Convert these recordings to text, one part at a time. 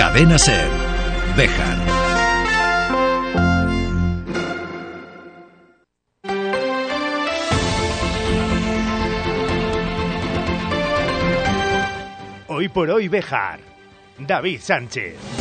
Cadena Ser. Bejar. Hoy por hoy Bejar. David Sánchez.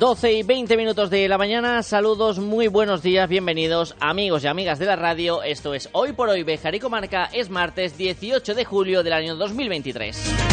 Doce y 20 minutos de la mañana, saludos, muy buenos días, bienvenidos amigos y amigas de la radio, esto es Hoy por Hoy Bejar y Comarca, es martes 18 de julio del año 2023.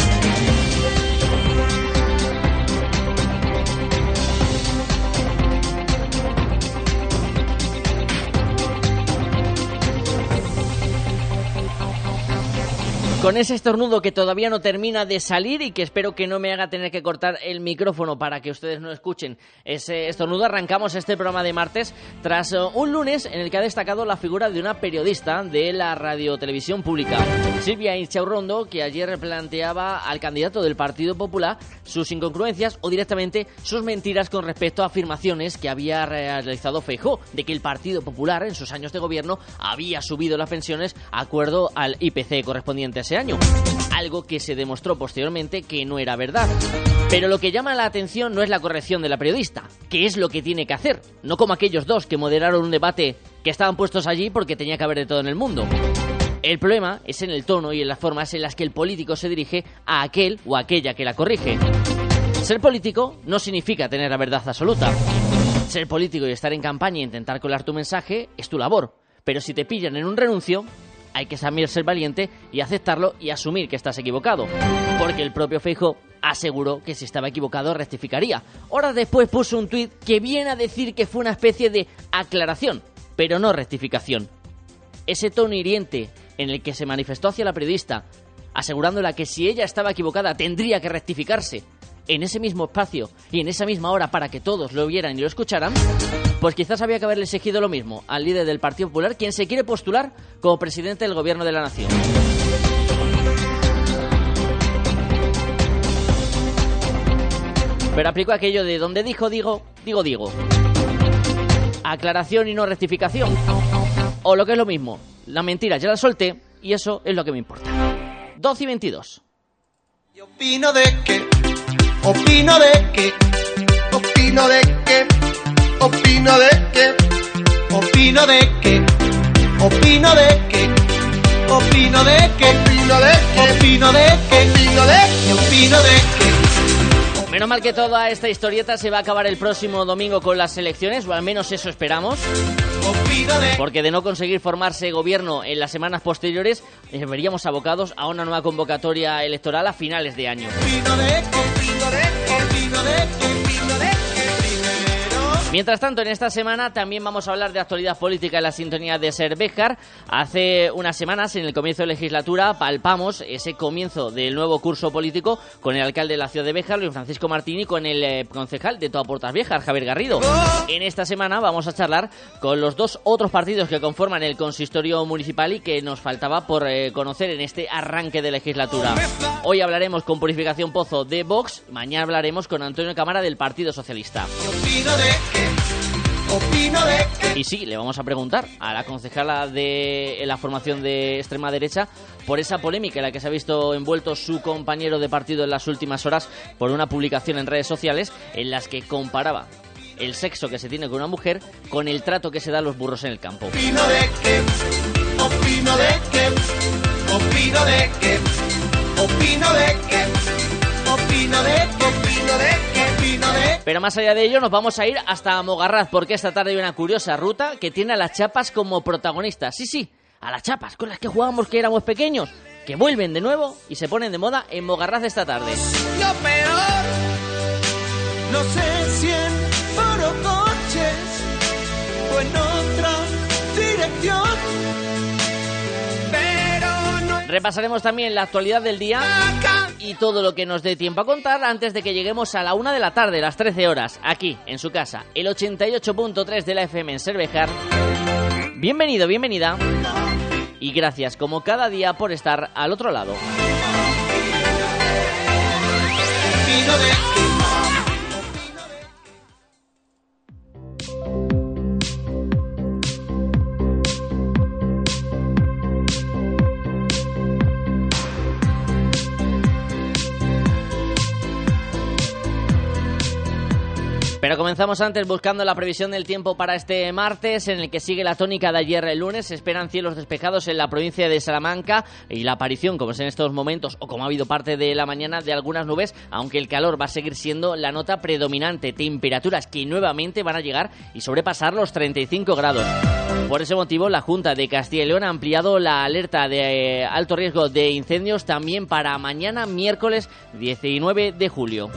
Con ese estornudo que todavía no termina de salir y que espero que no me haga tener que cortar el micrófono para que ustedes no escuchen ese estornudo, arrancamos este programa de martes tras uh, un lunes en el que ha destacado la figura de una periodista de la radiotelevisión pública, Silvia Inchaurrondo, que ayer planteaba al candidato del Partido Popular sus incongruencias o directamente sus mentiras con respecto a afirmaciones que había realizado Feijó de que el Partido Popular en sus años de gobierno había subido las pensiones acuerdo al IPC correspondiente ese año, algo que se demostró posteriormente que no era verdad. Pero lo que llama la atención no es la corrección de la periodista, que es lo que tiene que hacer, no como aquellos dos que moderaron un debate que estaban puestos allí porque tenía que haber de todo en el mundo. El problema es en el tono y en las formas en las que el político se dirige a aquel o aquella que la corrige. Ser político no significa tener la verdad absoluta. Ser político y estar en campaña e intentar colar tu mensaje es tu labor. Pero si te pillan en un renuncio, hay que saber ser valiente y aceptarlo y asumir que estás equivocado. Porque el propio Feijo aseguró que si estaba equivocado rectificaría. Horas después puso un tuit que viene a decir que fue una especie de aclaración, pero no rectificación. Ese tono hiriente en el que se manifestó hacia la periodista, asegurándola que si ella estaba equivocada tendría que rectificarse, en ese mismo espacio y en esa misma hora para que todos lo vieran y lo escucharan, pues quizás había que haberle exigido lo mismo al líder del Partido Popular, quien se quiere postular como presidente del gobierno de la nación. Pero aplico aquello de donde dijo, digo, digo, digo. Aclaración y no rectificación. O lo que es lo mismo, la mentira ya la solté y eso es lo que me importa. 12 y 22. Y opino de que, opino de que, opino de que, opino de que, opino de que, opino de que, opino de que, opino de que, opino de que, opino de que, opino de que. Menos mal que toda esta historieta se va a acabar el próximo domingo con las elecciones, o al menos eso esperamos. Porque de no conseguir formarse gobierno en las semanas posteriores, eh, veríamos abocados a una nueva convocatoria electoral a finales de año. Mientras tanto, en esta semana también vamos a hablar de actualidad política en la sintonía de Ser Béjar. Hace unas semanas, en el comienzo de legislatura, palpamos ese comienzo del nuevo curso político con el alcalde de la ciudad de Béjar, Luis Francisco Martín, y con el eh, concejal de Toda Puertas Viejas, Javier Garrido. En esta semana vamos a charlar con los dos otros partidos que conforman el consistorio municipal y que nos faltaba por eh, conocer en este arranque de legislatura. Hoy hablaremos con Purificación Pozo de Vox, mañana hablaremos con Antonio Cámara del Partido Socialista. Y sí, le vamos a preguntar a la concejala de la formación de extrema derecha por esa polémica en la que se ha visto envuelto su compañero de partido en las últimas horas por una publicación en redes sociales en las que comparaba el sexo que se tiene con una mujer con el trato que se da a los burros en el campo. Opino de que, opino de que, opino de que, opino de que, opino de que, opino de que, opino de Pero más allá de ello, nos vamos a ir hasta Mogarraz, porque esta tarde hay una curiosa ruta que tiene a las chapas como protagonistas. Sí, sí, a las chapas con las que jugábamos que éramos pequeños, que vuelven de nuevo y se ponen de moda en Mogarraz esta tarde. Lo peor, no sé si en forocoches o en otra dirección, Repasaremos también la actualidad del día y todo lo que nos dé tiempo a contar antes de que lleguemos a la una de la tarde, las 13 horas, aquí en su casa, el 88.3 de la FM en Cervejar. Bienvenido, bienvenida. Y gracias como cada día por estar al otro lado. Pero comenzamos antes buscando la previsión del tiempo para este martes, en el que sigue la tónica de ayer el lunes. Se esperan cielos despejados en la provincia de Salamanca y la aparición, como es en estos momentos, o como ha habido parte de la mañana, de algunas nubes, aunque el calor va a seguir siendo la nota predominante. Temperaturas que nuevamente van a llegar y sobrepasar los 35 grados. Por ese motivo, la Junta de Castilla y León ha ampliado la alerta de eh, alto riesgo de incendios también para mañana, miércoles 19 de julio.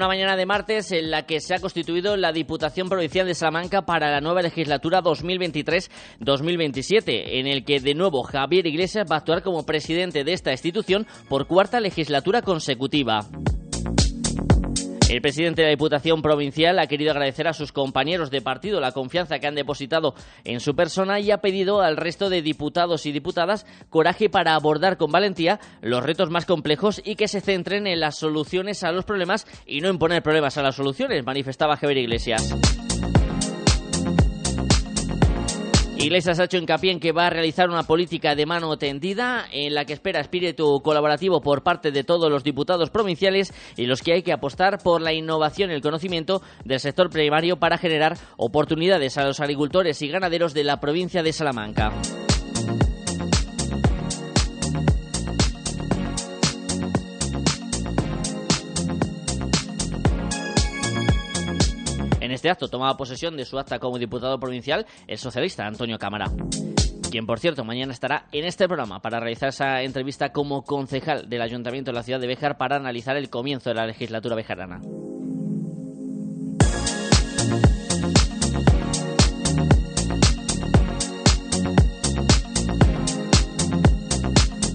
Una mañana de martes en la que se ha constituido la Diputación Provincial de Salamanca para la nueva legislatura 2023-2027, en el que de nuevo Javier Iglesias va a actuar como presidente de esta institución por cuarta legislatura consecutiva. El presidente de la Diputación Provincial ha querido agradecer a sus compañeros de partido la confianza que han depositado en su persona y ha pedido al resto de diputados y diputadas coraje para abordar con valentía los retos más complejos y que se centren en las soluciones a los problemas y no en poner problemas a las soluciones, manifestaba Javier Iglesias. Iglesias ha hecho hincapié en que va a realizar una política de mano tendida en la que espera espíritu colaborativo por parte de todos los diputados provinciales y los que hay que apostar por la innovación y el conocimiento del sector primario para generar oportunidades a los agricultores y ganaderos de la provincia de Salamanca. En este acto tomaba posesión de su acta como diputado provincial el socialista Antonio Cámara quien por cierto mañana estará en este programa para realizar esa entrevista como concejal del Ayuntamiento de la ciudad de Béjar para analizar el comienzo de la legislatura bejarana.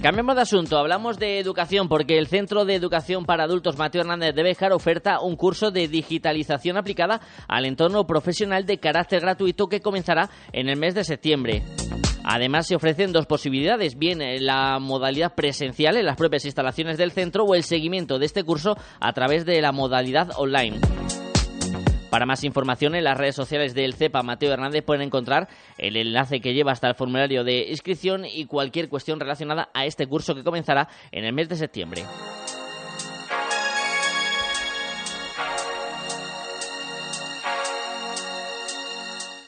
Cambiamos de asunto, hablamos de educación porque el Centro de Educación para Adultos Mateo Hernández de Béjar oferta un curso de digitalización aplicada al entorno profesional de carácter gratuito que comenzará en el mes de septiembre. Además, se ofrecen dos posibilidades, bien la modalidad presencial en las propias instalaciones del centro o el seguimiento de este curso a través de la modalidad online. Para más información en las redes sociales del CEPA Mateo Hernández pueden encontrar el enlace que lleva hasta el formulario de inscripción y cualquier cuestión relacionada a este curso que comenzará en el mes de septiembre.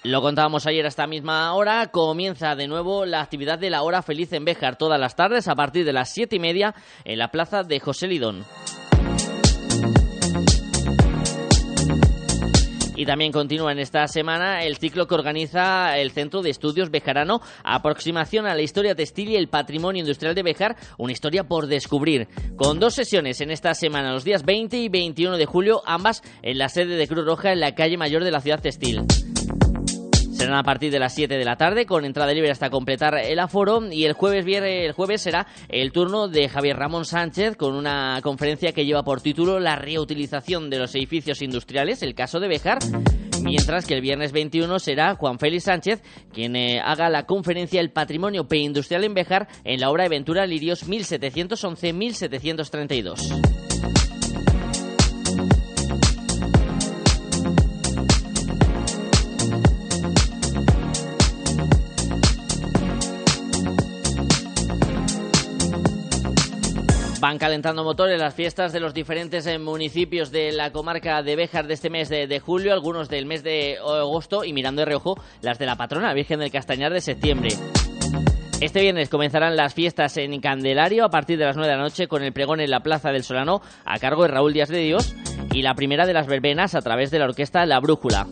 Lo contábamos ayer a esta misma hora. Comienza de nuevo la actividad de la Hora Feliz en Béjar todas las tardes a partir de las siete y media en la plaza de José Lidón. Y también continúa en esta semana el ciclo que organiza el Centro de Estudios Bejarano, Aproximación a la Historia Textil y el Patrimonio Industrial de Bejar, una historia por descubrir. Con dos sesiones en esta semana, los días 20 y 21 de julio, ambas en la sede de Cruz Roja en la calle mayor de la ciudad textil. Serán a partir de las 7 de la tarde. Con entrada libre hasta completar el aforo. Y el jueves, el jueves será el turno de Javier Ramón Sánchez con una conferencia que lleva por título La reutilización de los edificios industriales, el caso de Bejar, mientras que el viernes 21 será Juan Félix Sánchez quien eh, haga la conferencia El patrimonio preindustrial en Bejar en la obra de Ventura Lirios 1711-1732. Van calentando motores las fiestas de los diferentes eh, municipios de la comarca de Béjar de este mes de, julio, algunos del mes de agosto y mirando de reojo las de la patrona Virgen del Castañar de septiembre. Este viernes comenzarán las fiestas en Candelario a partir de las 9 de la noche con el pregón en la Plaza del Solano a cargo de Raúl Díaz de Dios y la primera de las verbenas a través de la orquesta La Brújula.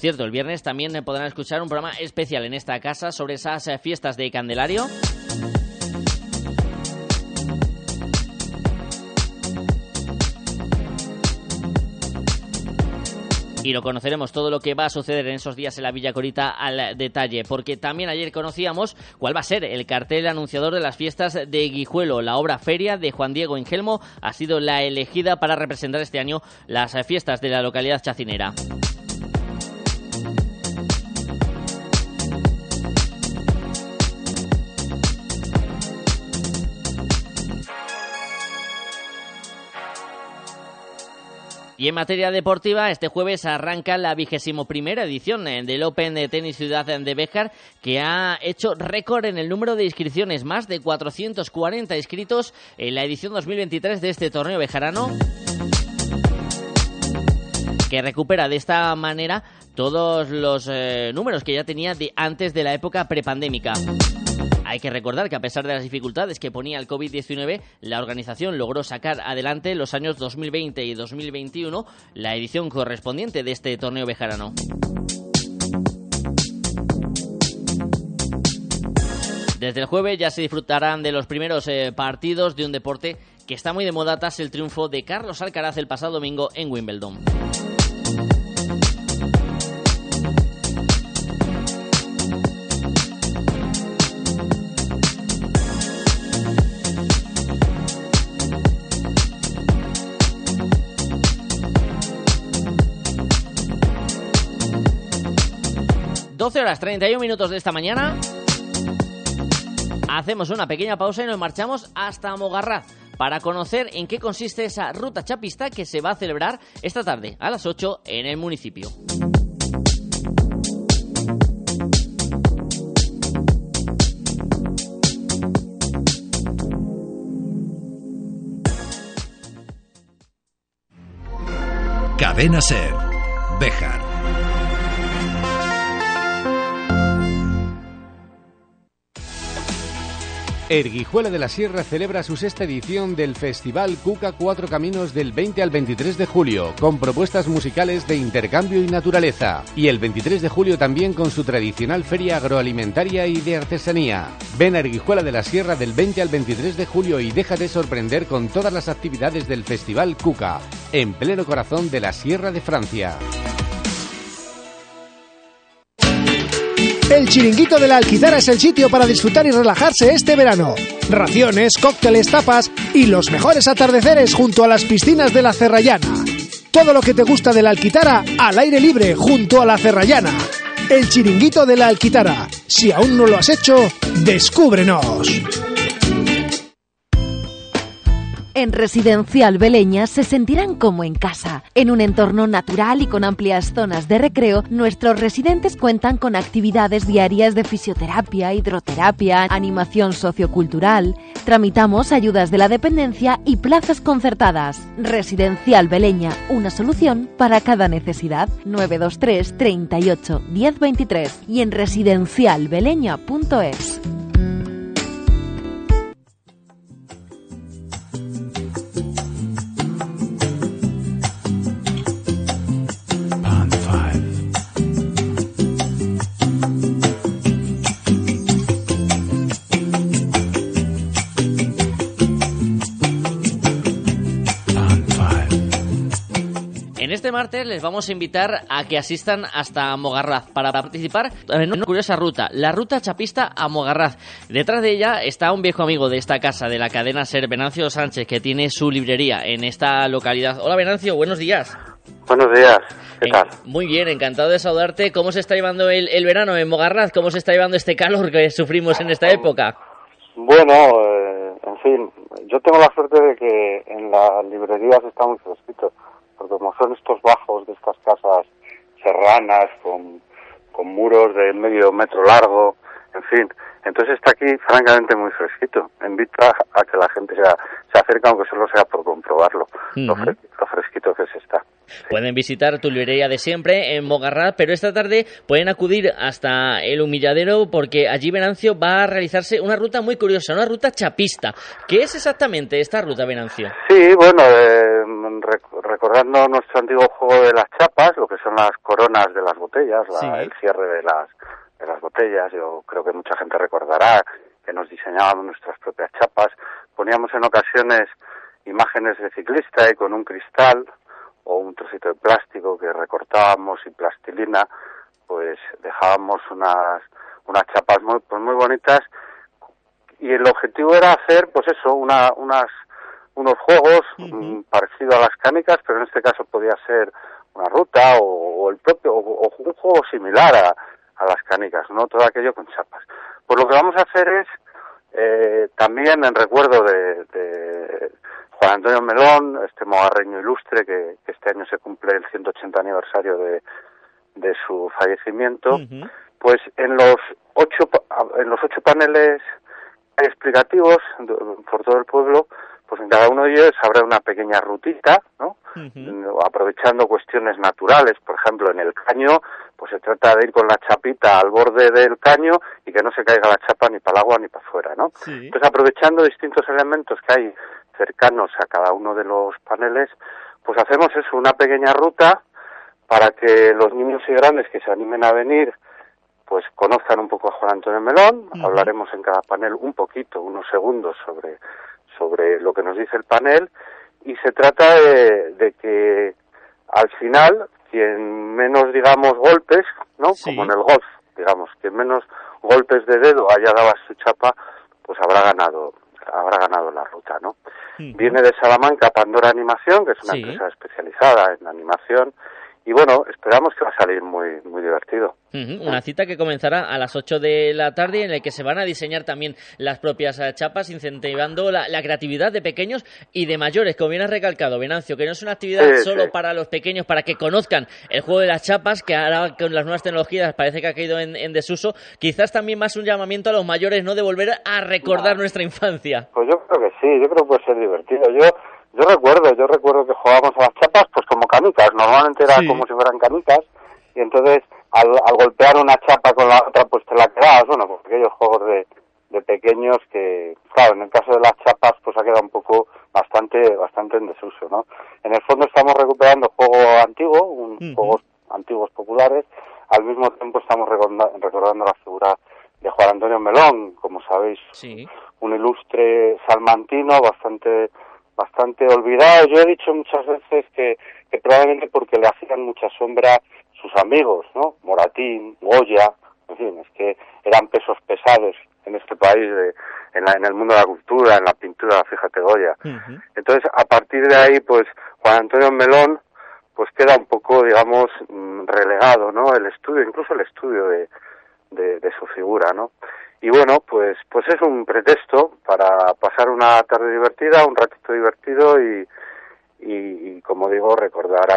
Cierto, el viernes también podrán escuchar un programa especial en esta casa sobre esas eh, fiestas de Candelario. y lo conoceremos todo lo que va a suceder en esos días en la Villa Corita al detalle, porque también ayer conocíamos cuál va a ser el cartel anunciador de las fiestas de Guijuelo. La obra Feria de Juan Diego Ingelmo ha sido la elegida para representar este año las fiestas de la localidad chacinera. Y en materia deportiva, este jueves arranca la vigésimo primera edición eh, del Open de Tenis Ciudad de Béjar, que ha hecho récord en el número de inscripciones, más de 440 inscritos en la edición 2023 de este torneo bejarano que recupera de esta manera todos los eh, números que ya tenía de antes de la época prepandémica. Hay que recordar que a pesar de las dificultades que ponía el COVID-19, la organización logró sacar adelante los años 2020 y 2021 la edición correspondiente de este torneo bejarano. Desde el jueves ya se disfrutarán de los primeros eh, partidos de un deporte que está muy de moda tras el triunfo de Carlos Alcaraz el pasado domingo en Wimbledon. 12 horas 31 minutos de esta mañana. Hacemos una pequeña pausa y nos marchamos hasta Mogarraz para conocer en qué consiste esa ruta chapista que se va a celebrar esta tarde a las 8 en el municipio. Cadena Ser. Bejar. Erguijuela de la Sierra celebra su sexta edición del Festival Cuca Cuatro Caminos del 20 al 23 de julio, con propuestas musicales de intercambio y naturaleza. Y el 23 de julio también con su tradicional feria agroalimentaria y de artesanía. Ven a Erguijuela de la Sierra del 20 al 23 de julio y déjate sorprender con todas las actividades del Festival Cuca, en pleno corazón de la Sierra de Francia. El Chiringuito de la Alquitara es el sitio para disfrutar y relajarse este verano. Raciones, cócteles, tapas y los mejores atardeceres junto a las piscinas de la Cerrallana. Todo lo que te gusta de la Alquitara al aire libre junto a la Cerrallana. El Chiringuito de la Alquitara. Si aún no lo has hecho, descúbrenos. En Residencial Beleña se sentirán como en casa. En un entorno natural y con amplias zonas de recreo, nuestros residentes cuentan con actividades diarias de fisioterapia, hidroterapia, animación sociocultural. Tramitamos ayudas de la dependencia y plazas concertadas. Residencial Beleña, una solución para cada necesidad. 923 38 1023 y en residencialbeleña.es. este martes les vamos a invitar a que asistan hasta Mogarraz para participar en una curiosa ruta, la ruta chapista a Mogarraz. Detrás de ella está un viejo amigo de esta casa, de la cadena Ser, Venancio Sánchez, que tiene su librería en esta localidad. Hola Venancio, buenos días. Buenos días, ¿qué tal? muy bien, encantado de saludarte. ¿Cómo se está llevando el, verano en Mogarraz? ¿Cómo se está llevando este calor que sufrimos en esta época? Bueno, eh, en fin, yo tengo la suerte de que en las librerías está muy fresquito porque como son estos bajos de estas casas serranas con, con muros de medio metro largo, en fin, entonces está aquí francamente muy fresquito. Invita a que la gente se, se acerque aunque solo sea por comprobarlo, lo, fresquito que se está. Pueden visitar tu librería de siempre en Mogarrat, pero esta tarde pueden acudir hasta el humilladero porque allí Venancio va a realizarse una ruta muy curiosa, una ruta chapista. ¿Qué es exactamente esta ruta, Venancio? Sí, bueno, eh, recordando nuestro antiguo juego de las chapas, lo que son las coronas de las botellas, el cierre de las de las botellas. Yo creo que mucha gente recordará que nos diseñábamos nuestras propias chapas. Poníamos en ocasiones imágenes de ciclista y con un cristal o un trocito de plástico que recortábamos y plastilina, pues dejábamos unas unas chapas muy pues muy bonitas. Y el objetivo era hacer pues eso una, unas unos juegos mm, parecidos a las canicas pero en este caso podía ser una ruta o, el propio o, un juego similar a, a las canicas no todo aquello con chapas. Pues lo que vamos a hacer es eh, también en recuerdo de, de, Juan Antonio Melón, este mogarreño ilustre que, este año se cumple el 180 aniversario de, de su fallecimiento, pues en los ocho en los ocho paneles explicativos por todo el pueblo, pues en cada uno de ellos habrá una pequeña rutita, ¿no? Aprovechando cuestiones naturales, por ejemplo, en el caño, pues se trata de ir con la chapita al borde del caño y que no se caiga la chapa ni para el agua ni para afuera, ¿no? Entonces, aprovechando distintos elementos que hay cercanos a cada uno de los paneles, pues hacemos eso, una pequeña ruta para que los niños y grandes que se animen a venir pues conozcan un poco a Juan Antonio Melón, hablaremos en cada panel un poquito, unos segundos sobre, sobre lo que nos dice el panel. Y se trata de, que al final quien menos digamos golpes, ¿no? Como en el golf, digamos, quien menos golpes de dedo haya dado a su chapa, pues habrá ganado habrá ganado la ruta, ¿no? Viene de Salamanca Pandora Animación, que es una empresa especializada en animación y bueno, esperamos que va a salir muy, muy divertido. Una cita que comenzará a las 8 de la tarde en la que se van a diseñar también las propias eh, chapas, incentivando la, creatividad de pequeños y de mayores, como bien has recalcado, Venancio, que no es una actividad solo para los pequeños, para que conozcan el juego de las chapas, que ahora con las nuevas tecnologías parece que ha caído en, desuso, quizás también más un llamamiento a los mayores, ¿no?, de volver a recordar nuestra infancia. Pues yo creo que sí, yo creo que puede ser divertido. Yo yo recuerdo, yo recuerdo que jugábamos a las chapas pues como canicas, normalmente era como si fueran canicas, y entonces al, golpear una chapa con la otra pues te la quedabas, bueno, pues aquellos juegos de, de pequeños que, claro, en el caso de las chapas pues ha quedado un poco bastante, bastante en desuso, ¿no? En el fondo estamos recuperando juego antiguo, un, juegos antiguos populares, al mismo tiempo estamos recordando la figura de Juan Antonio Melón, como sabéis, un ilustre salmantino bastante bastante olvidado. Yo he dicho muchas veces que, que probablemente porque le hacían mucha sombra sus amigos, ¿no? Moratín, Goya, en fin, es que eran pesos pesados en este país, de, en, la, en el mundo de la cultura, en la pintura, fíjate Goya. Entonces, a partir de ahí, pues, Juan Antonio Melón, pues queda un poco, digamos, mm, relegado, ¿no? El estudio, incluso el estudio de, de, de su figura, ¿no? Y bueno, pues, pues es un pretexto para pasar una tarde divertida, un ratito divertido y, y, como digo, recordar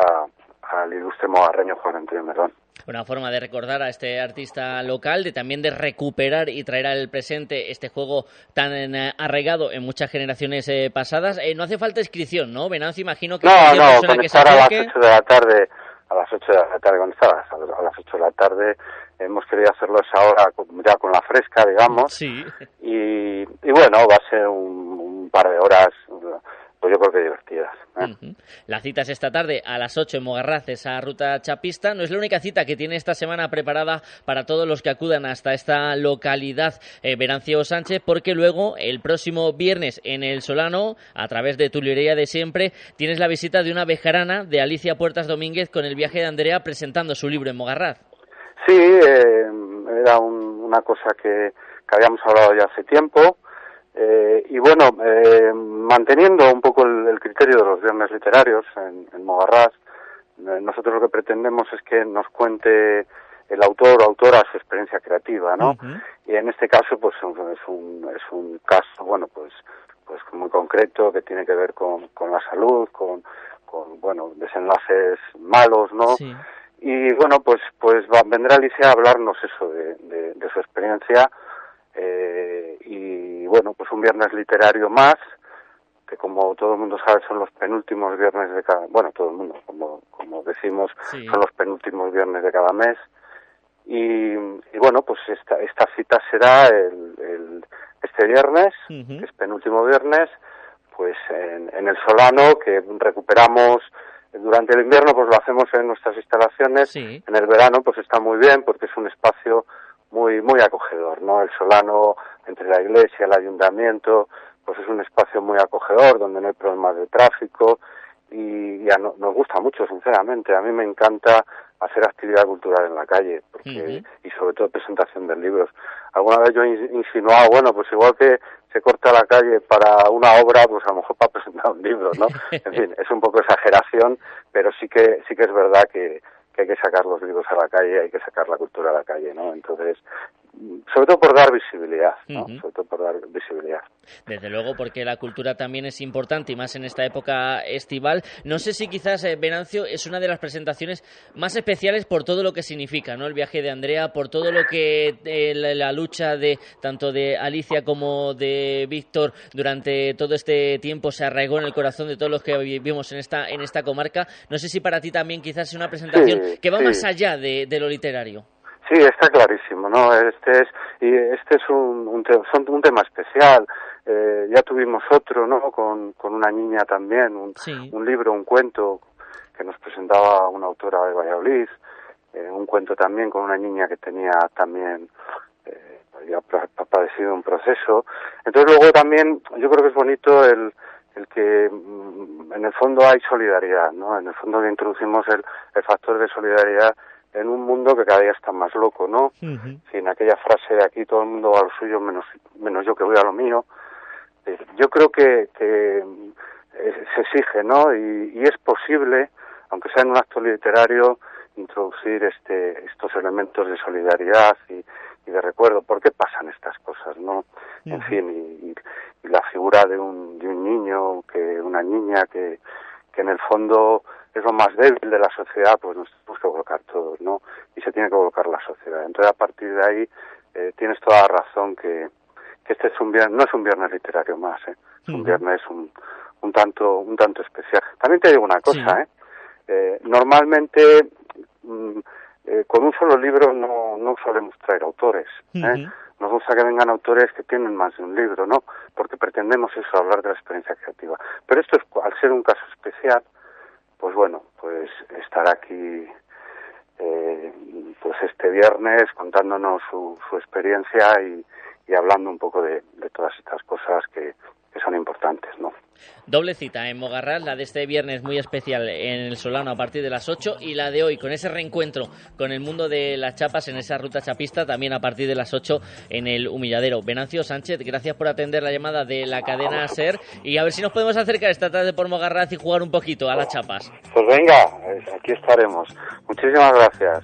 al ilustre mogarreño Juan Antonio Melón. Una forma de recordar a este artista local, de también de recuperar y traer al presente este juego tan eh, arraigado en muchas generaciones eh, pasadas. Eh, no hace falta inscripción, ¿no? Venancio, imagino que... No, no, con estar a las 8 de la tarde, a las 8 de la tarde, con estar a las 8 de la tarde, hemos querido hacerlo esa hora ya con la fresca, digamos. Sí. Y, bueno, va a ser un, par de horas, pues yo creo que divertidas. ¿eh? La cita es esta tarde a las 8 en Mogarraz, esa ruta chapista. No es la única cita que tiene esta semana preparada para todos los que acudan hasta esta localidad, eh, Verancio Sánchez, porque luego el próximo viernes en el Solano, a través de tu librería de siempre, tienes la visita de una bejarana de Alicia Puertas Domínguez con el viaje de Andrea presentando su libro en Mogarraz. Sí, eh, era una cosa que, habíamos hablado ya hace tiempo. Eh, y bueno, eh, manteniendo un poco el, criterio de los viernes literarios en, en Mogarraz, nosotros lo que pretendemos es que nos cuente el autor o autora su experiencia creativa, ¿no? Y en este caso, pues es un, es un caso, bueno, pues, pues muy concreto que tiene que ver con, con la salud, con, con, bueno, desenlaces malos, ¿no? Sí y bueno, pues, pues va, vendrá Alicia a hablarnos eso de, de, su experiencia eh, y bueno, pues un viernes literario más, que como todo el mundo sabe son los penúltimos viernes de cada, bueno, todo el mundo, como, como decimos, son los penúltimos viernes de cada mes. Y, y bueno, pues esta, esta cita será el, el este viernes, que es penúltimo viernes, pues en, en el Solano, que recuperamos durante el invierno pues lo hacemos en nuestras instalaciones, en el verano pues está muy bien porque es un espacio muy muy acogedor, ¿no? El Solano entre la iglesia, el ayuntamiento, pues es un espacio muy acogedor donde no hay problemas de tráfico y ya no, nos gusta mucho, sinceramente. A mí me encanta hacer actividad cultural en la calle porque y sobre todo presentación de libros. Alguna vez yo he insinuado, bueno, pues igual que se corta la calle para una obra, pues a lo mejor para presentar un libro, ¿no? En fin, es un poco exageración, pero sí que sí que es verdad que, que hay que sacar los libros a la calle, hay que sacar la cultura a la calle, ¿no? Entonces, sobre todo por dar visibilidad, ¿no? Sobre todo por dar visibilidad. Desde luego, porque la cultura también es importante y más en esta época estival. No sé si quizás eh, Venancio es una de las presentaciones más especiales por todo lo que significa, ¿no? El viaje de Andrea, por todo lo que eh, la, lucha de tanto de Alicia como de Víctor durante todo este tiempo se arraigó en el corazón de todos los que vivimos en esta en esta comarca. No sé si para ti también quizás es una presentación que va más allá de lo literario. Sí, está clarísimo, ¿no? Este es y este es un, un, un tema especial. Eh, ya tuvimos otro, ¿no? Con, con una niña también, un, un libro, un cuento que nos presentaba una autora de Valladolid, eh, un cuento también con una niña que tenía también eh, había padecido un proceso. Entonces luego también yo creo que es bonito el, el que mm, en el fondo hay solidaridad, ¿no? En el fondo que introducimos el, el factor de solidaridad en un mundo que cada día está más loco, ¿no? Sin aquella frase de aquí todo el mundo va a lo suyo menos, menos yo que voy a lo mío. Eh, yo creo que, que eh, se exige, ¿no? Y, y, es posible, aunque sea en un acto literario, introducir este, estos elementos de solidaridad y, y de recuerdo. ¿Por qué pasan estas cosas, no? En fin, y, y, la figura de un, de un niño, que una niña que, que en el fondo es lo más débil de la sociedad, pues nos tenemos que colocar todos, ¿no? Y se tiene que colocar la sociedad. Entonces, a partir de ahí, eh, tienes toda la razón que, que este es un viernes, no es un viernes literario más, ¿eh? Es un viernes un, un tanto, un tanto especial. También te digo una cosa, ¿eh? eh normalmente, mm, eh, con un solo libro no, no solemos traer autores, ¿eh? Nos gusta que vengan autores que tienen más de un libro, ¿no? Porque pretendemos eso, hablar de la experiencia creativa. Pero esto, es, al ser un caso especial, pues bueno, pues estar aquí eh, pues este viernes contándonos su, su experiencia y, hablando un poco de, todas estas cosas que son importantes, ¿no? Doble cita en Mogarral, la de este viernes muy especial en el Solano a partir de las 8 y la de hoy con ese reencuentro con el mundo de las chapas en esa ruta chapista también a partir de las 8 en el Humilladero. Venancio Sánchez, gracias por atender la llamada de la cadena SER y a ver si nos podemos acercar esta tarde por Mogarral y jugar un poquito a las chapas. Pues venga, aquí estaremos. Muchísimas gracias.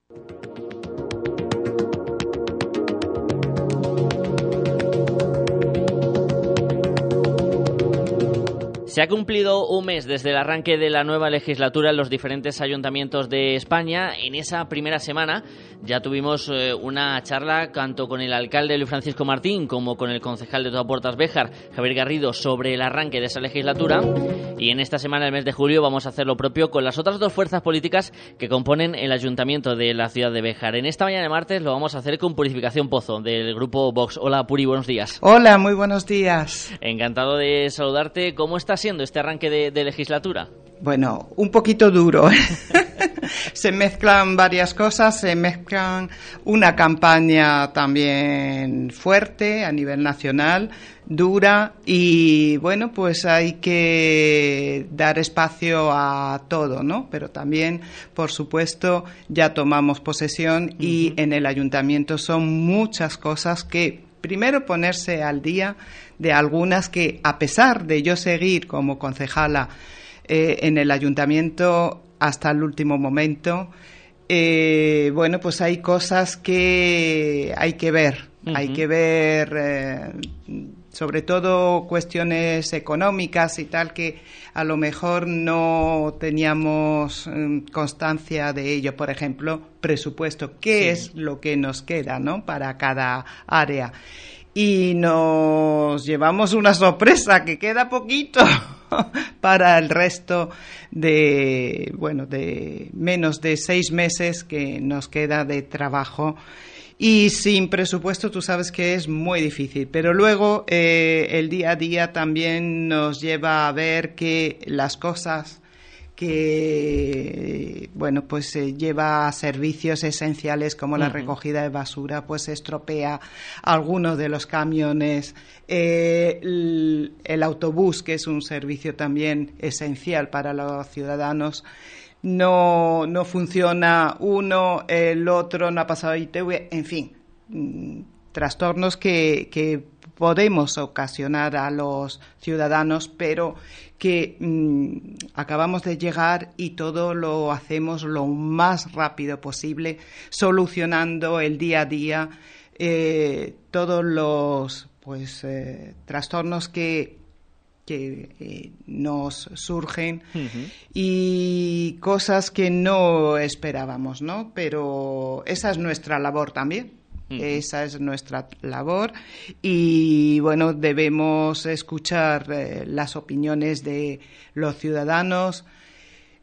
Se ha cumplido un mes desde el arranque de la nueva legislatura en los diferentes ayuntamientos de España. En esa primera semana ya tuvimos eh, una charla tanto con el alcalde Luis Francisco Martín como con el concejal de Puertas Béjar, Javier Garrido, sobre el arranque de esa legislatura. Y en esta semana, el mes de julio, vamos a hacer lo propio con las otras dos fuerzas políticas que componen el ayuntamiento de la ciudad de Béjar. En esta mañana de martes lo vamos a hacer con Purificación Pozo, del grupo Vox. Hola, Puri, buenos días. Hola, muy buenos días. Encantado de saludarte. ¿Cómo estás? Siendo este arranque de, legislatura? Bueno, un poquito duro. se mezclan varias cosas, se mezclan una campaña también fuerte a nivel nacional, dura y bueno, pues hay que dar espacio a todo, ¿no? Pero también, por supuesto, ya tomamos posesión y en el ayuntamiento son muchas cosas que primero ponerse al día de algunas que, a pesar de yo seguir como concejala eh, en el ayuntamiento hasta el último momento, eh, bueno, pues hay cosas que hay que ver, hay que ver. Sobre todo cuestiones económicas y tal que a lo mejor no teníamos mm, constancia de ello. Por ejemplo, presupuesto, ¿qué es lo que nos queda ¿no? para cada área? Y nos llevamos una sorpresa que queda poquito para el resto de, bueno, de menos de seis meses que nos queda de trabajo y sin presupuesto tú sabes que es muy difícil. Pero luego eh, el día a día también nos lleva a ver que las cosas que bueno pues se lleva servicios esenciales como la recogida de basura pues estropea algunos de los camiones eh, el, autobús que es un servicio también esencial para los ciudadanos no, no funciona uno, el otro no ha pasado ITV, en fin, mm, trastornos que, que podemos ocasionar a los ciudadanos, pero que mm, acabamos de llegar y todo lo hacemos lo más rápido posible, solucionando el día a día eh, todos los pues eh, trastornos que que eh, nos surgen y cosas que no esperábamos, ¿no? Pero esa es nuestra labor también. Esa es nuestra labor y bueno, debemos escuchar eh, las opiniones de los ciudadanos.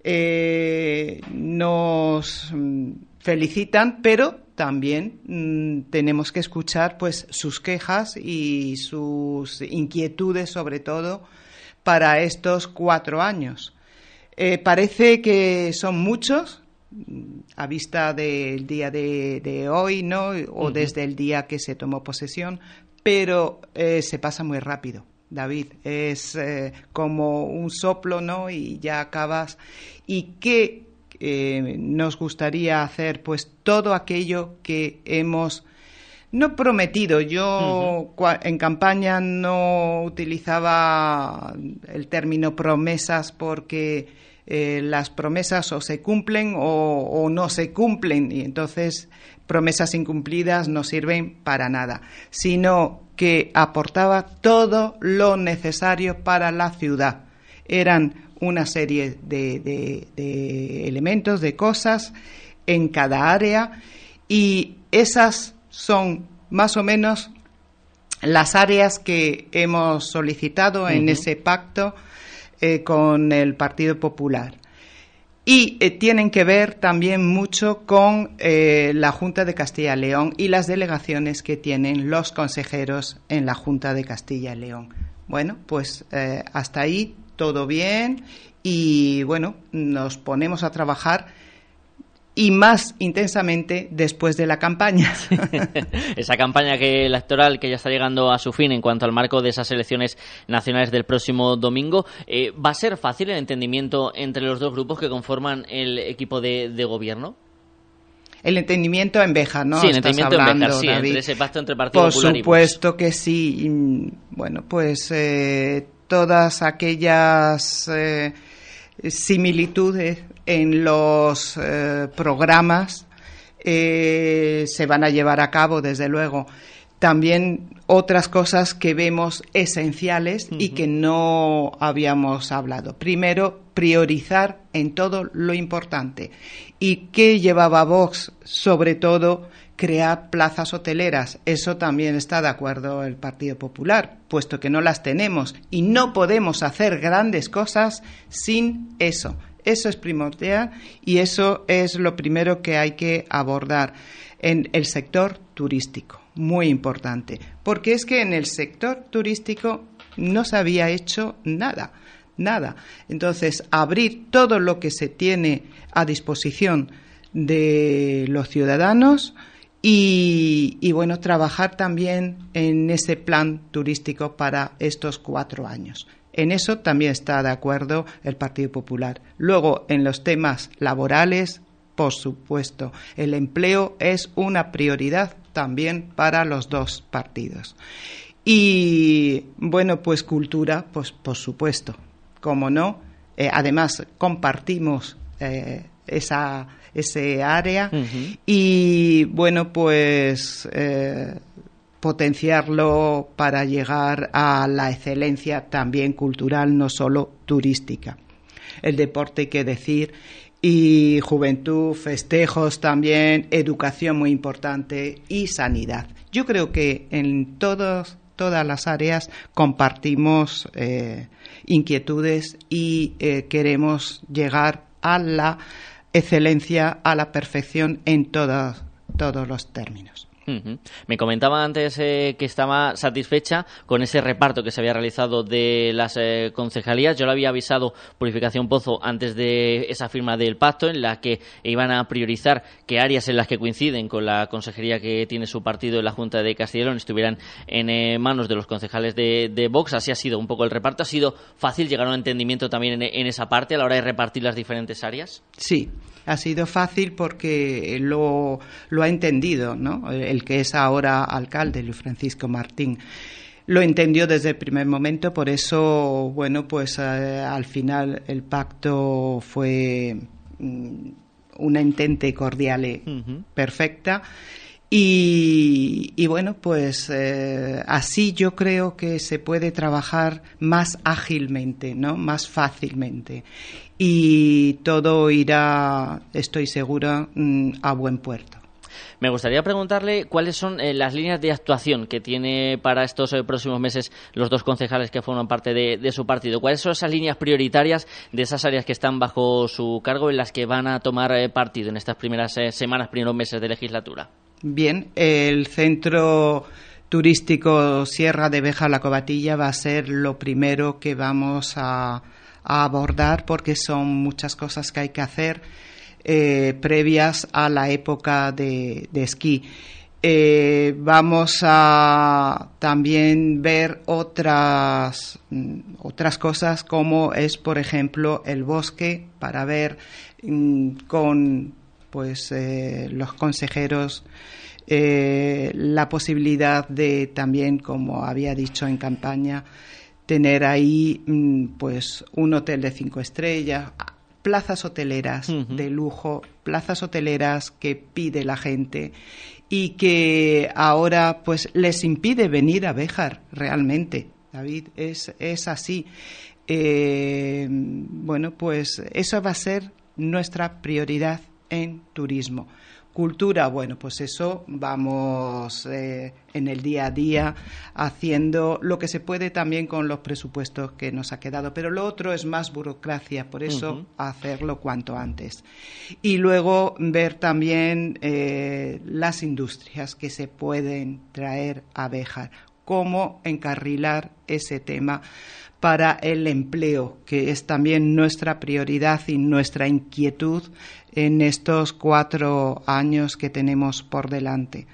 Eh, nos mm, felicitan, pero también mm, tenemos que escuchar pues sus quejas y sus inquietudes sobre todo para estos cuatro años. Eh, parece que son muchos mm, a vista del día de, hoy, ¿no? O desde el día que se tomó posesión, pero eh, se pasa muy rápido. David, es eh, como un soplo, ¿no? Y ya acabas. ¿Y qué eh, nos gustaría hacer pues todo aquello que hemos no prometido. Yo en campaña no utilizaba el término promesas porque eh, las promesas o se cumplen o, no se cumplen y entonces promesas incumplidas no sirven para nada, sino que aportaba todo lo necesario para la ciudad. Eran una serie de, elementos, de cosas en cada área y esas son más o menos las áreas que hemos solicitado en ese pacto eh, con el Partido Popular. Y eh, tienen que ver también mucho con eh, la Junta de Castilla y León y las delegaciones que tienen los consejeros en la Junta de Castilla y León. Bueno, pues hasta ahí todo bien y bueno, nos ponemos a trabajar y más intensamente después de la campaña. Esa campaña que electoral que ya está llegando a su fin en cuanto al marco de esas elecciones nacionales del próximo domingo, eh, ¿va a ser fácil el entendimiento entre los dos grupos que conforman el equipo de, gobierno? El entendimiento en Béjar, ¿no? Sí, el entendimiento en sí, entre ese pacto entre Partido Por Popular supuesto que sí. Bueno, pues eh, todas aquellas eh, similitudes en los eh, programas eh, se van a llevar a cabo, desde luego. También otras cosas que vemos esenciales y que no habíamos hablado. Primero, priorizar en todo lo importante. ¿Y qué llevaba Vox? Sobre todo, crear plazas hoteleras. Eso también está de acuerdo el Partido Popular, puesto que no las tenemos y no podemos hacer grandes cosas sin eso. Eso es primordial y eso es lo primero que hay que abordar en el sector turístico. Muy importante, porque es que en el sector turístico no se había hecho nada nada. Entonces, abrir todo lo que se tiene a disposición de los ciudadanos y, bueno, trabajar también en ese plan turístico para estos cuatro años. En eso también está de acuerdo el Partido Popular. Luego, en los temas laborales, por supuesto, el empleo es una prioridad también para los dos partidos. Y bueno, pues cultura, pues por supuesto, como no. Eh, además, compartimos eh, esa ese área y bueno, pues eh, potenciarlo para llegar a la excelencia también cultural, no solo turística. El deporte, qué decir, y juventud, festejos también, educación muy importante y sanidad. Yo creo que en todos, todas las áreas compartimos eh, inquietudes y eh, queremos llegar a la excelencia, a la perfección en todos, los términos. Me comentaba antes eh, que estaba satisfecha con ese reparto que se había realizado de las eh, concejalías. Yo le había avisado Purificación Pozo antes de esa firma del pacto en la que iban a priorizar que áreas en las que coinciden con la consejería que tiene su partido en la Junta de Castellón estuvieran en eh, manos de los concejales de, Vox. Así ha sido un poco el reparto. ¿Ha sido fácil llegar a un entendimiento también en, esa parte a la hora de repartir las diferentes áreas? Sí, ha sido fácil porque lo, lo ha entendido, ¿no? Que es ahora alcalde, Luis Francisco Martín lo entendió desde el primer momento, por eso, bueno, pues eh, al final el pacto fue mm, una entente cordial perfecta. Y, bueno, pues eh, así yo creo que se puede trabajar más ágilmente, ¿no? Más fácilmente y todo irá, estoy segura, mm, a buen puerto. Me gustaría preguntarle cuáles son eh, las líneas de actuación que tiene para estos eh, próximos meses los dos concejales que forman parte de, su partido. ¿Cuáles son esas líneas prioritarias de esas áreas que están bajo su cargo en las que van a tomar eh, partido en estas primeras semanas, primeros meses de legislatura? Bien, el centro turístico Sierra de Beja La Cobatilla va a ser lo primero que vamos a a abordar porque son muchas cosas que hay que hacer eh, previas a la época de, esquí. Eh, vamos a también ver otras, mm, otras cosas como es, por ejemplo, el bosque para ver mm, con pues eh, los consejeros la posibilidad de también, como había dicho en campaña, tener ahí mm, pues un hotel de cinco estrellas, plazas hoteleras de lujo, plazas hoteleras que pide la gente y que ahora pues les impide venir a Béjar realmente. David, es, es así. Eh, bueno, pues eso va a ser nuestra prioridad en turismo. Cultura, bueno, pues eso vamos eh, en el día a día haciendo lo que se puede también con los presupuestos que nos ha quedado, pero lo otro es más burocracia, por eso hacerlo cuanto antes. Y luego ver también eh, las industrias que se pueden traer a Béjar, cómo encarrilar ese tema para el empleo, que es también nuestra prioridad y nuestra inquietud en estos cuatro años que tenemos por delante.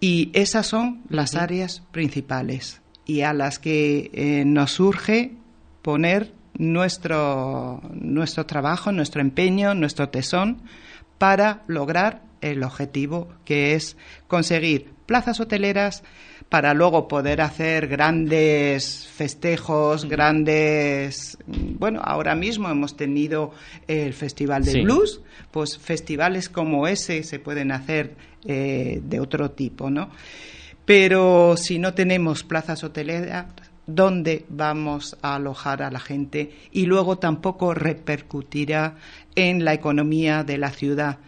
Y esas son las áreas principales y a las que eh, nos surge poner nuestro, nuestro trabajo, nuestro empeño, nuestro tesón para lograr el objetivo que es conseguir plazas hoteleras para luego poder hacer grandes festejos, grandes... Bueno, ahora mismo hemos tenido el Festival de Blues, pues festivales como ese se pueden hacer eh, de otro tipo, ¿no? Pero si no tenemos plazas hoteleras, ¿dónde vamos a alojar a la gente? Y luego tampoco repercutirá en la economía de la ciudad.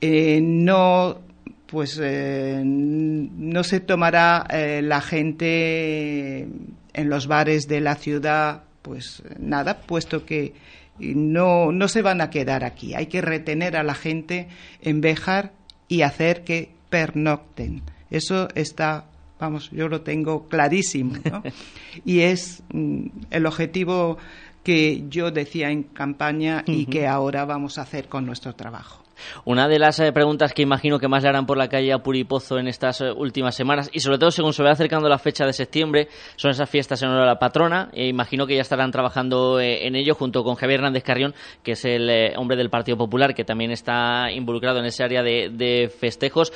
Eh, no pues eh, no se tomará eh, la gente en los bares de la ciudad pues nada, puesto que no, no se van a quedar aquí. Hay que retener a la gente en Bejar y hacer que pernocten. Eso está, vamos, yo lo tengo clarísimo, ¿no? y es mm, el objetivo que yo decía en campaña y que ahora vamos a hacer con nuestro trabajo. Una de las eh, preguntas que imagino que más le harán por la calle a Puripozo en estas eh, últimas semanas, y sobre todo según se va acercando la fecha de septiembre, son esas fiestas en honor a la patrona. E imagino que ya estarán trabajando eh, en ello junto con Javier Hernández Carrión, que es el hombre del Partido Popular, que también está involucrado en ese área de, festejos.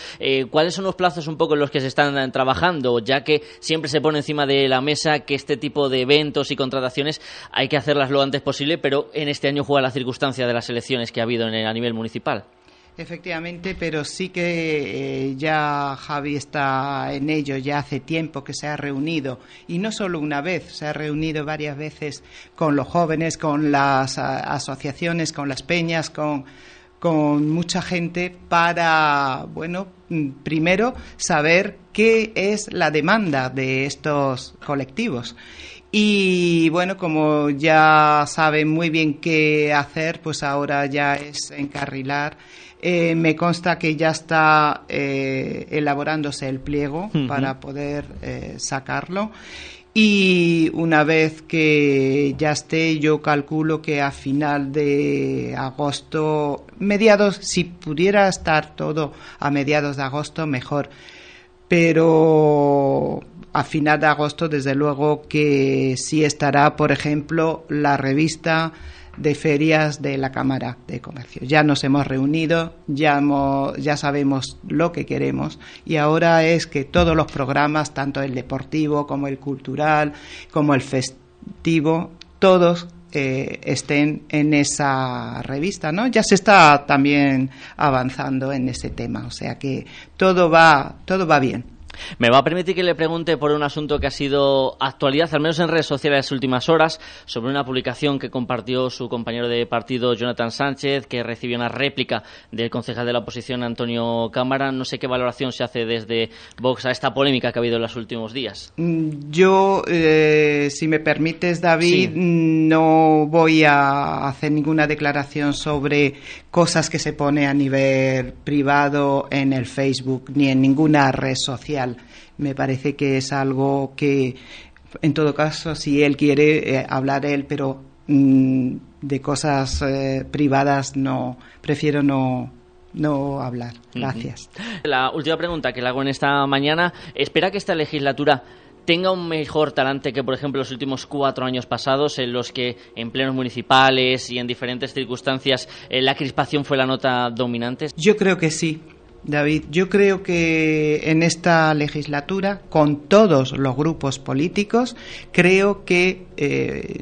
¿Cuáles son los plazos un poco en los que se están trabajando? Ya que siempre se pone encima de la mesa que este tipo de eventos y contrataciones hay que hacerlas lo antes posible, pero en este año juega la circunstancia de las elecciones que ha habido a nivel municipal. Efectivamente, pero sí que eh, ya Javi está en ello, ya hace tiempo que se ha reunido, y no solo una vez, se ha reunido varias veces con los jóvenes, con las asociaciones, con las peñas, con, con mucha gente para, bueno, mm, primero saber qué es la demanda de estos colectivos. Y bueno, como ya saben muy bien qué hacer, pues ahora ya es encarrilar eh, me consta que ya está eh, elaborándose el pliego para poder eh, sacarlo. Y una vez que ya esté, yo calculo que a final de agosto, mediados, si pudiera estar todo a mediados de agosto, mejor. Pero a final de agosto, desde luego que sí estará, por ejemplo, la revista de ferias de la Cámara de Comercio. Ya nos hemos reunido, ya, ya sabemos lo que queremos y ahora es que todos los programas, tanto el deportivo como el cultural, como el festivo, todos eh, estén en esa revista, ¿no? Ya se está también avanzando en ese tema, o sea que todo va, todo va bien. Me va a permitir que le pregunte por un asunto que ha sido actualidad, al menos en redes sociales en las últimas horas, sobre una publicación que compartió su compañero de partido Jonathan Sánchez, que recibió una réplica del concejal de la oposición Antonio Cámara. No sé qué valoración se hace desde Vox a esta polémica que ha habido en los últimos días. Mm, yo, eh, si me permites, David, no voy a hacer ninguna declaración sobre cosas que se pone a nivel privado en el Facebook ni en ninguna red social. Me parece que es algo que, en todo caso, si él quiere eh, hablar él, pero mm, de cosas eh, privadas no, prefiero no, no hablar. Gracias. La última pregunta que le hago en esta mañana. ¿Espera que esta legislatura tenga un mejor talante que, por ejemplo, los últimos cuatro años pasados, en los que en plenos municipales y en diferentes circunstancias eh, la crispación fue la nota dominante? Yo creo que sí. David, yo creo que en esta legislatura, con todos los grupos políticos, creo que eh,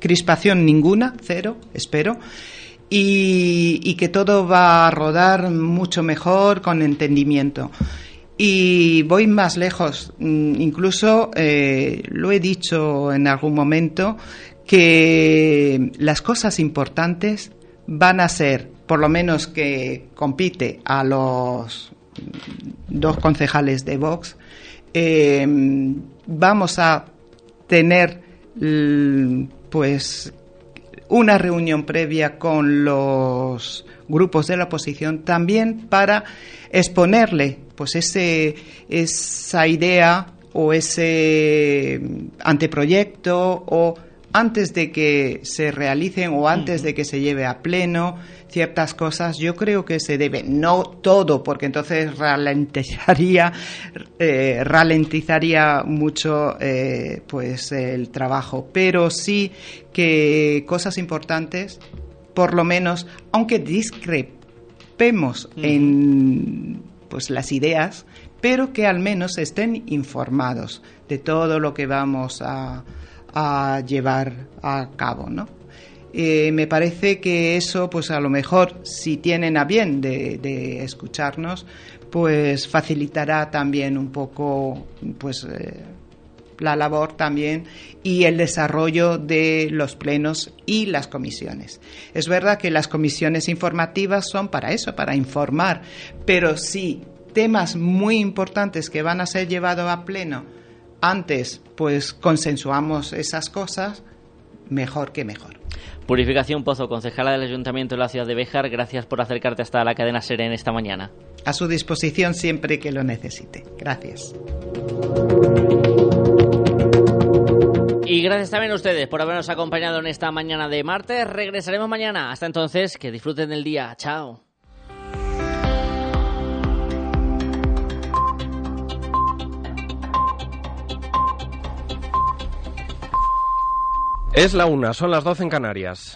crispación ninguna, cero, espero, y, que todo va a rodar mucho mejor con entendimiento. Y voy más lejos, mm, incluso eh, lo he dicho en algún momento, que las cosas importantes van a ser, por lo menos que compite a los dos concejales de Vox, eh, vamos a tener pues una reunión previa con los grupos de la oposición también para exponerle pues ese, esa idea o ese anteproyecto o antes de que se realicen o antes de que se lleve a pleno ciertas cosas, yo creo que se debe, no todo, porque entonces ralentizaría, eh, ralentizaría mucho eh, pues el trabajo, pero sí que cosas importantes, por lo menos, aunque discrepemos en pues las ideas, pero que al menos estén informados de todo lo que vamos a, llevar a cabo, ¿no? Eh, me parece que eso, pues a lo mejor, si tienen a bien de, escucharnos, pues facilitará también un poco, pues eh, la labor también y el desarrollo de los plenos y las comisiones. Es verdad que las comisiones informativas son para eso, para informar, pero si temas muy importantes que van a ser llevados a pleno antes, pues consensuamos esas cosas, mejor que mejor. Purificación Pozo, concejala del Ayuntamiento de la ciudad de Béjar, gracias por acercarte hasta la cadena Seren esta mañana. A su disposición siempre que lo necesite. Gracias. Y gracias también a ustedes por habernos acompañado en esta mañana de martes. Regresaremos mañana. Hasta entonces, que disfruten del día. Chao. Es la una, son las 12 en Canarias.